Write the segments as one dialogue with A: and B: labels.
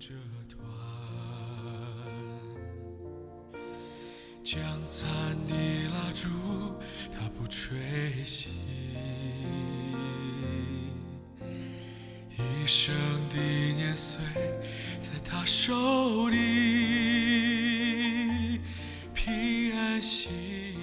A: 这团，将残的蜡烛，它不吹熄，一生的年岁在他手里，平安喜乐。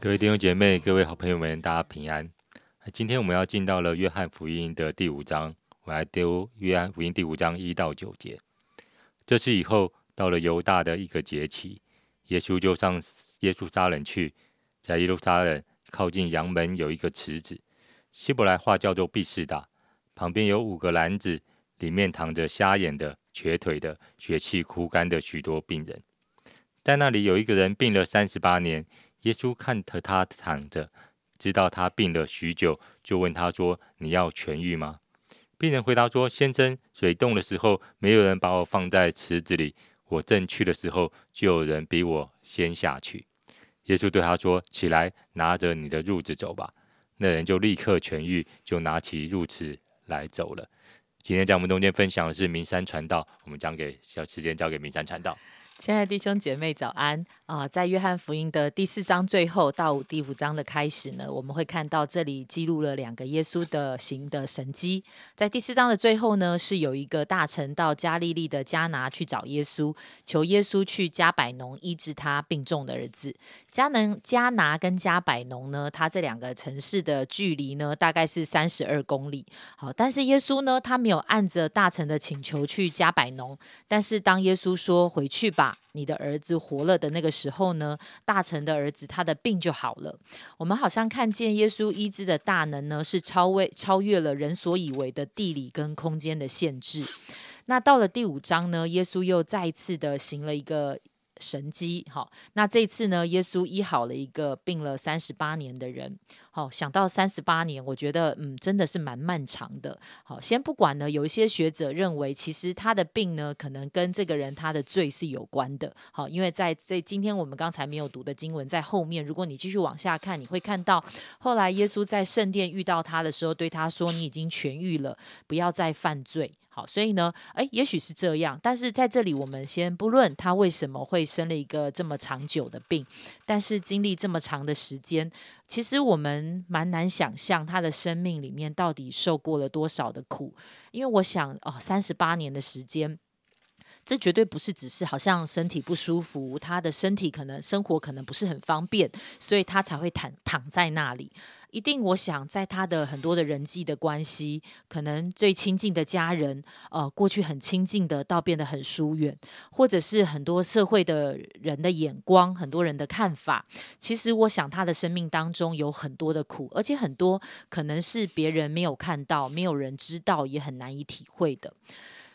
B: 各位弟兄姐妹、各位好朋友们，大家平安。今天我们要进到了约翰福音的第五章，来读约翰福音第五章一到九节。这是以后到了犹大的一个节期，耶稣就上耶稣撒冷去，在耶路撒冷靠近阳门有一个池子，希伯来话叫做毕士大，旁边有五个篮子，里面躺着瞎眼的、瘸腿的、血气枯干的许多病人。在那里有一个人病了三十八年，耶稣看着他躺着。知道他病了许久，就问他说：“你要痊愈吗？”病人回答说：“先生，水动的时候，没有人把我放在池子里，我正去的时候，就有人比我先下去。”耶稣对他说：“起来，拿着你的褥子走吧。”那人就立刻痊愈，就拿起褥子来走了。今天在我们中间分享的是明山传道，我们将给小时间交给明山传道。
C: 亲爱的弟兄姐妹，早安啊！在约翰福音的第四章最后到第五章的开始呢，我们会看到这里记录了两个耶稣的行的神迹。在第四章的最后呢，是有一个大臣到加利利的加拿去找耶稣，求耶稣去加百农医治他病重的儿子。加能加拿跟加百农呢，他这两个城市的距离呢，大概是三十二公里。好，但是耶稣呢，他没有按着大臣的请求去加百农。但是当耶稣说回去吧。你的儿子活了的那个时候呢，大臣的儿子他的病就好了。我们好像看见耶稣医治的大能呢，是超越超越了人所以为的地理跟空间的限制。那到了第五章呢，耶稣又再一次的行了一个。神机，好，那这次呢，耶稣医好了一个病了三十八年的人，好，想到三十八年，我觉得，嗯，真的是蛮漫长的。好，先不管呢，有一些学者认为，其实他的病呢，可能跟这个人他的罪是有关的。好，因为在这今天我们刚才没有读的经文在后面，如果你继续往下看，你会看到后来耶稣在圣殿遇到他的时候，对他说：“你已经痊愈了，不要再犯罪。”所以呢，诶，也许是这样，但是在这里我们先不论他为什么会生了一个这么长久的病，但是经历这么长的时间，其实我们蛮难想象他的生命里面到底受过了多少的苦，因为我想，哦，三十八年的时间。这绝对不是只是好像身体不舒服，他的身体可能生活可能不是很方便，所以他才会躺躺在那里。一定，我想在他的很多的人际的关系，可能最亲近的家人，呃，过去很亲近的，到变得很疏远，或者是很多社会的人的眼光，很多人的看法。其实，我想他的生命当中有很多的苦，而且很多可能是别人没有看到，没有人知道，也很难以体会的。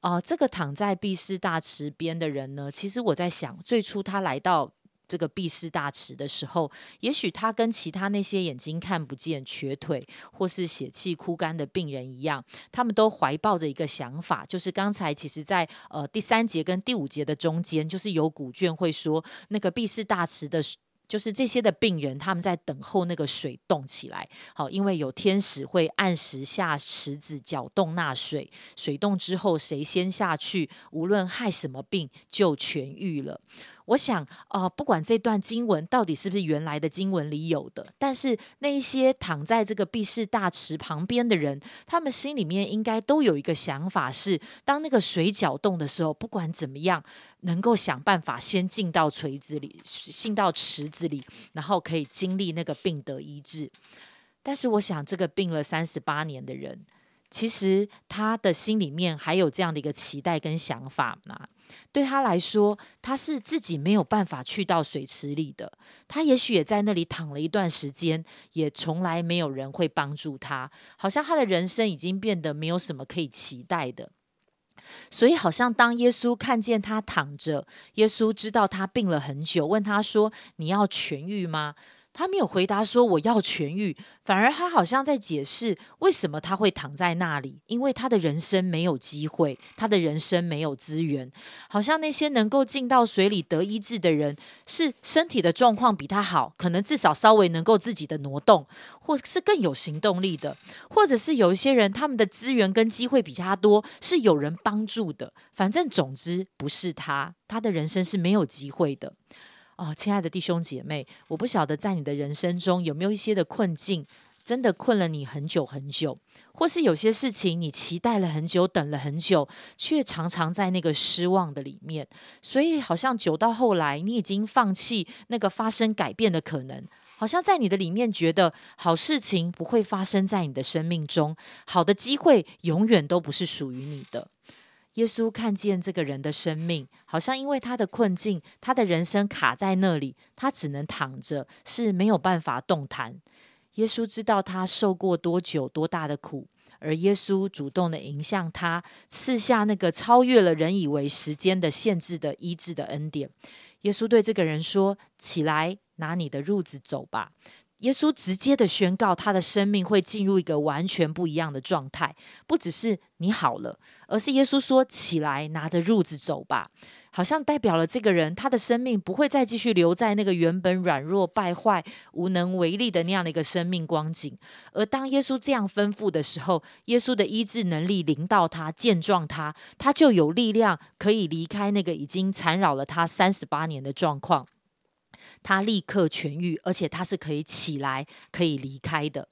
C: 啊，这个躺在毕士大池边的人呢？其实我在想，最初他来到这个毕士大池的时候，也许他跟其他那些眼睛看不见、瘸腿或是血气枯干的病人一样，他们都怀抱着一个想法，就是刚才其实在呃第三节跟第五节的中间，就是有古卷会说那个毕士大池的。就是这些的病人，他们在等候那个水动起来，好，因为有天使会按时下池子搅动那水，水动之后，谁先下去，无论害什么病，就痊愈了。我想，呃，不管这段经文到底是不是原来的经文里有的，但是那一些躺在这个避世大池旁边的人，他们心里面应该都有一个想法：是当那个水搅动的时候，不管怎么样，能够想办法先进到锤子里，进到池子里，然后可以经历那个病得医治。但是，我想这个病了三十八年的人，其实他的心里面还有这样的一个期待跟想法呢。对他来说，他是自己没有办法去到水池里的。他也许也在那里躺了一段时间，也从来没有人会帮助他，好像他的人生已经变得没有什么可以期待的。所以，好像当耶稣看见他躺着，耶稣知道他病了很久，问他说：“你要痊愈吗？”他没有回答说我要痊愈，反而他好像在解释为什么他会躺在那里，因为他的人生没有机会，他的人生没有资源，好像那些能够进到水里得医治的人，是身体的状况比他好，可能至少稍微能够自己的挪动，或是更有行动力的，或者是有一些人他们的资源跟机会比他多，是有人帮助的，反正总之不是他，他的人生是没有机会的。哦，亲爱的弟兄姐妹，我不晓得在你的人生中有没有一些的困境，真的困了你很久很久，或是有些事情你期待了很久，等了很久，却常常在那个失望的里面，所以好像久到后来，你已经放弃那个发生改变的可能，好像在你的里面觉得好事情不会发生在你的生命中，好的机会永远都不是属于你的。耶稣看见这个人的生命，好像因为他的困境，他的人生卡在那里，他只能躺着，是没有办法动弹。耶稣知道他受过多久、多大的苦，而耶稣主动的迎向他，赐下那个超越了人以为时间的限制的医治的恩典。耶稣对这个人说：“起来，拿你的褥子走吧。”耶稣直接的宣告，他的生命会进入一个完全不一样的状态，不只是你好了，而是耶稣说：“起来，拿着褥子走吧。”好像代表了这个人，他的生命不会再继续留在那个原本软弱、败坏、无能为力的那样的一个生命光景。而当耶稣这样吩咐的时候，耶稣的医治能力临到他，见状他，他就有力量可以离开那个已经缠绕了他三十八年的状况。他立刻痊愈，而且他是可以起来、可以离开的。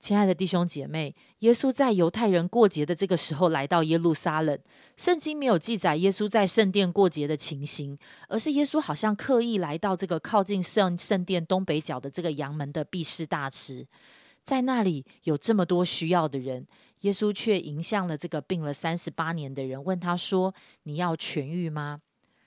C: 亲爱的弟兄姐妹，耶稣在犹太人过节的这个时候来到耶路撒冷。圣经没有记载耶稣在圣殿过节的情形，而是耶稣好像刻意来到这个靠近圣圣殿东北角的这个阳门的避世大池，在那里有这么多需要的人，耶稣却迎向了这个病了三十八年的人，问他说：“你要痊愈吗？”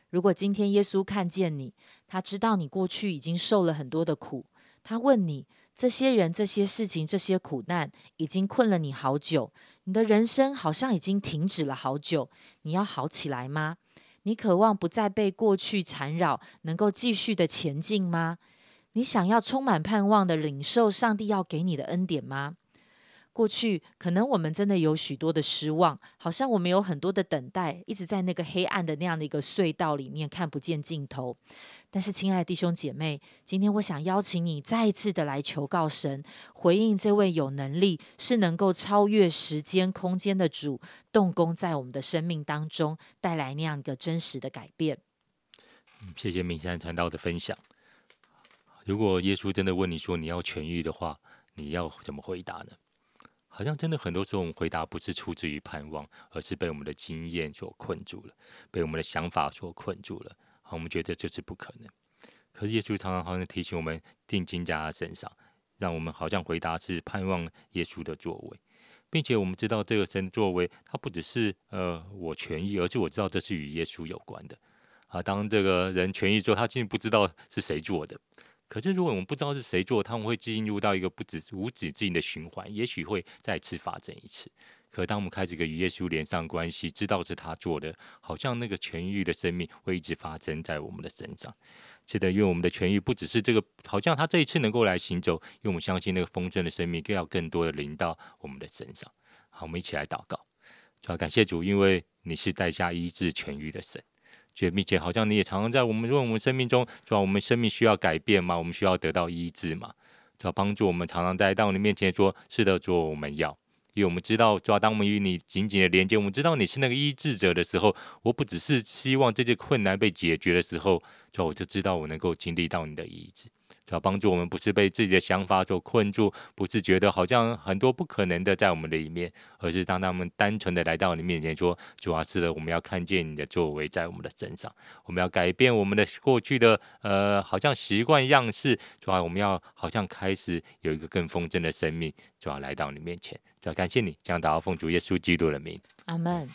C: 如果今天耶稣看见你，他知道你过去已经受了很多的苦，他问你：这些人、这些事情、这些苦难已经困了你好久，你的人生好像已经停止了好久，你要好起来吗？你渴望不再被过去缠绕，能够继续的前进吗？你想要充满盼望的领受上帝要给你的恩典吗？过去可能我们真的有许多的失望，好像我们有很多的等待，一直在那个黑暗的那样的一个隧道里面看不见尽头。但是，亲爱的弟兄姐妹，今天我想邀请你再一次的来求告神，回应这位有能力是能够超越时间空间的主，动工在我们的生命当中，带来那样一个真实的改变。
B: 谢谢明山传道的分享。如果耶稣真的问你说你要痊愈的话，你要怎么回答呢？好像真的很多时候，我们回答不是出自于盼望，而是被我们的经验所困住了，被我们的想法所困住了。好，我们觉得这是不可能。可是耶稣常常好像提醒我们，定睛在他身上，让我们好像回答是盼望耶稣的作为，并且我们知道这个神作为，它不只是呃我痊愈，而是我知道这是与耶稣有关的。啊，当这个人痊愈之后，他竟然不知道是谁做的。可是，如果我们不知道是谁做，他们会进入到一个不止无止境的循环，也许会再次发生一次。可当我们开始跟耶稣连上关系，知道是他做的，好像那个痊愈的生命会一直发生在我们的身上。是的，因为我们的痊愈不只是这个，好像他这一次能够来行走，因为我们相信那个丰盛的生命更要更多的临到我们的身上。好，我们一起来祷告，主要感谢主，因为你是带下医治痊愈的神。觉并且好像你也常常在我们问我们生命中，主要我们生命需要改变吗？我们需要得到医治吗？主要帮助我们常常在到你面前说：是的，主我们要。因为我们知道，主要当我们与你紧紧的连接，我们知道你是那个医治者的时候，我不只是希望这些困难被解决的时候，主我就知道我能够经历到你的医治。主要帮助我们，不是被自己的想法所困住，不是觉得好像很多不可能的在我们的里面，而是当他们单纯的来到你面前说：“主啊，是的，我们要看见你的作为在我们的身上，我们要改变我们的过去的呃，好像习惯样式。主啊，我们要好像开始有一个更丰盛的生命，主要来到你面前。主要感谢你，将祷告奉主耶稣基督的名，
C: 阿门。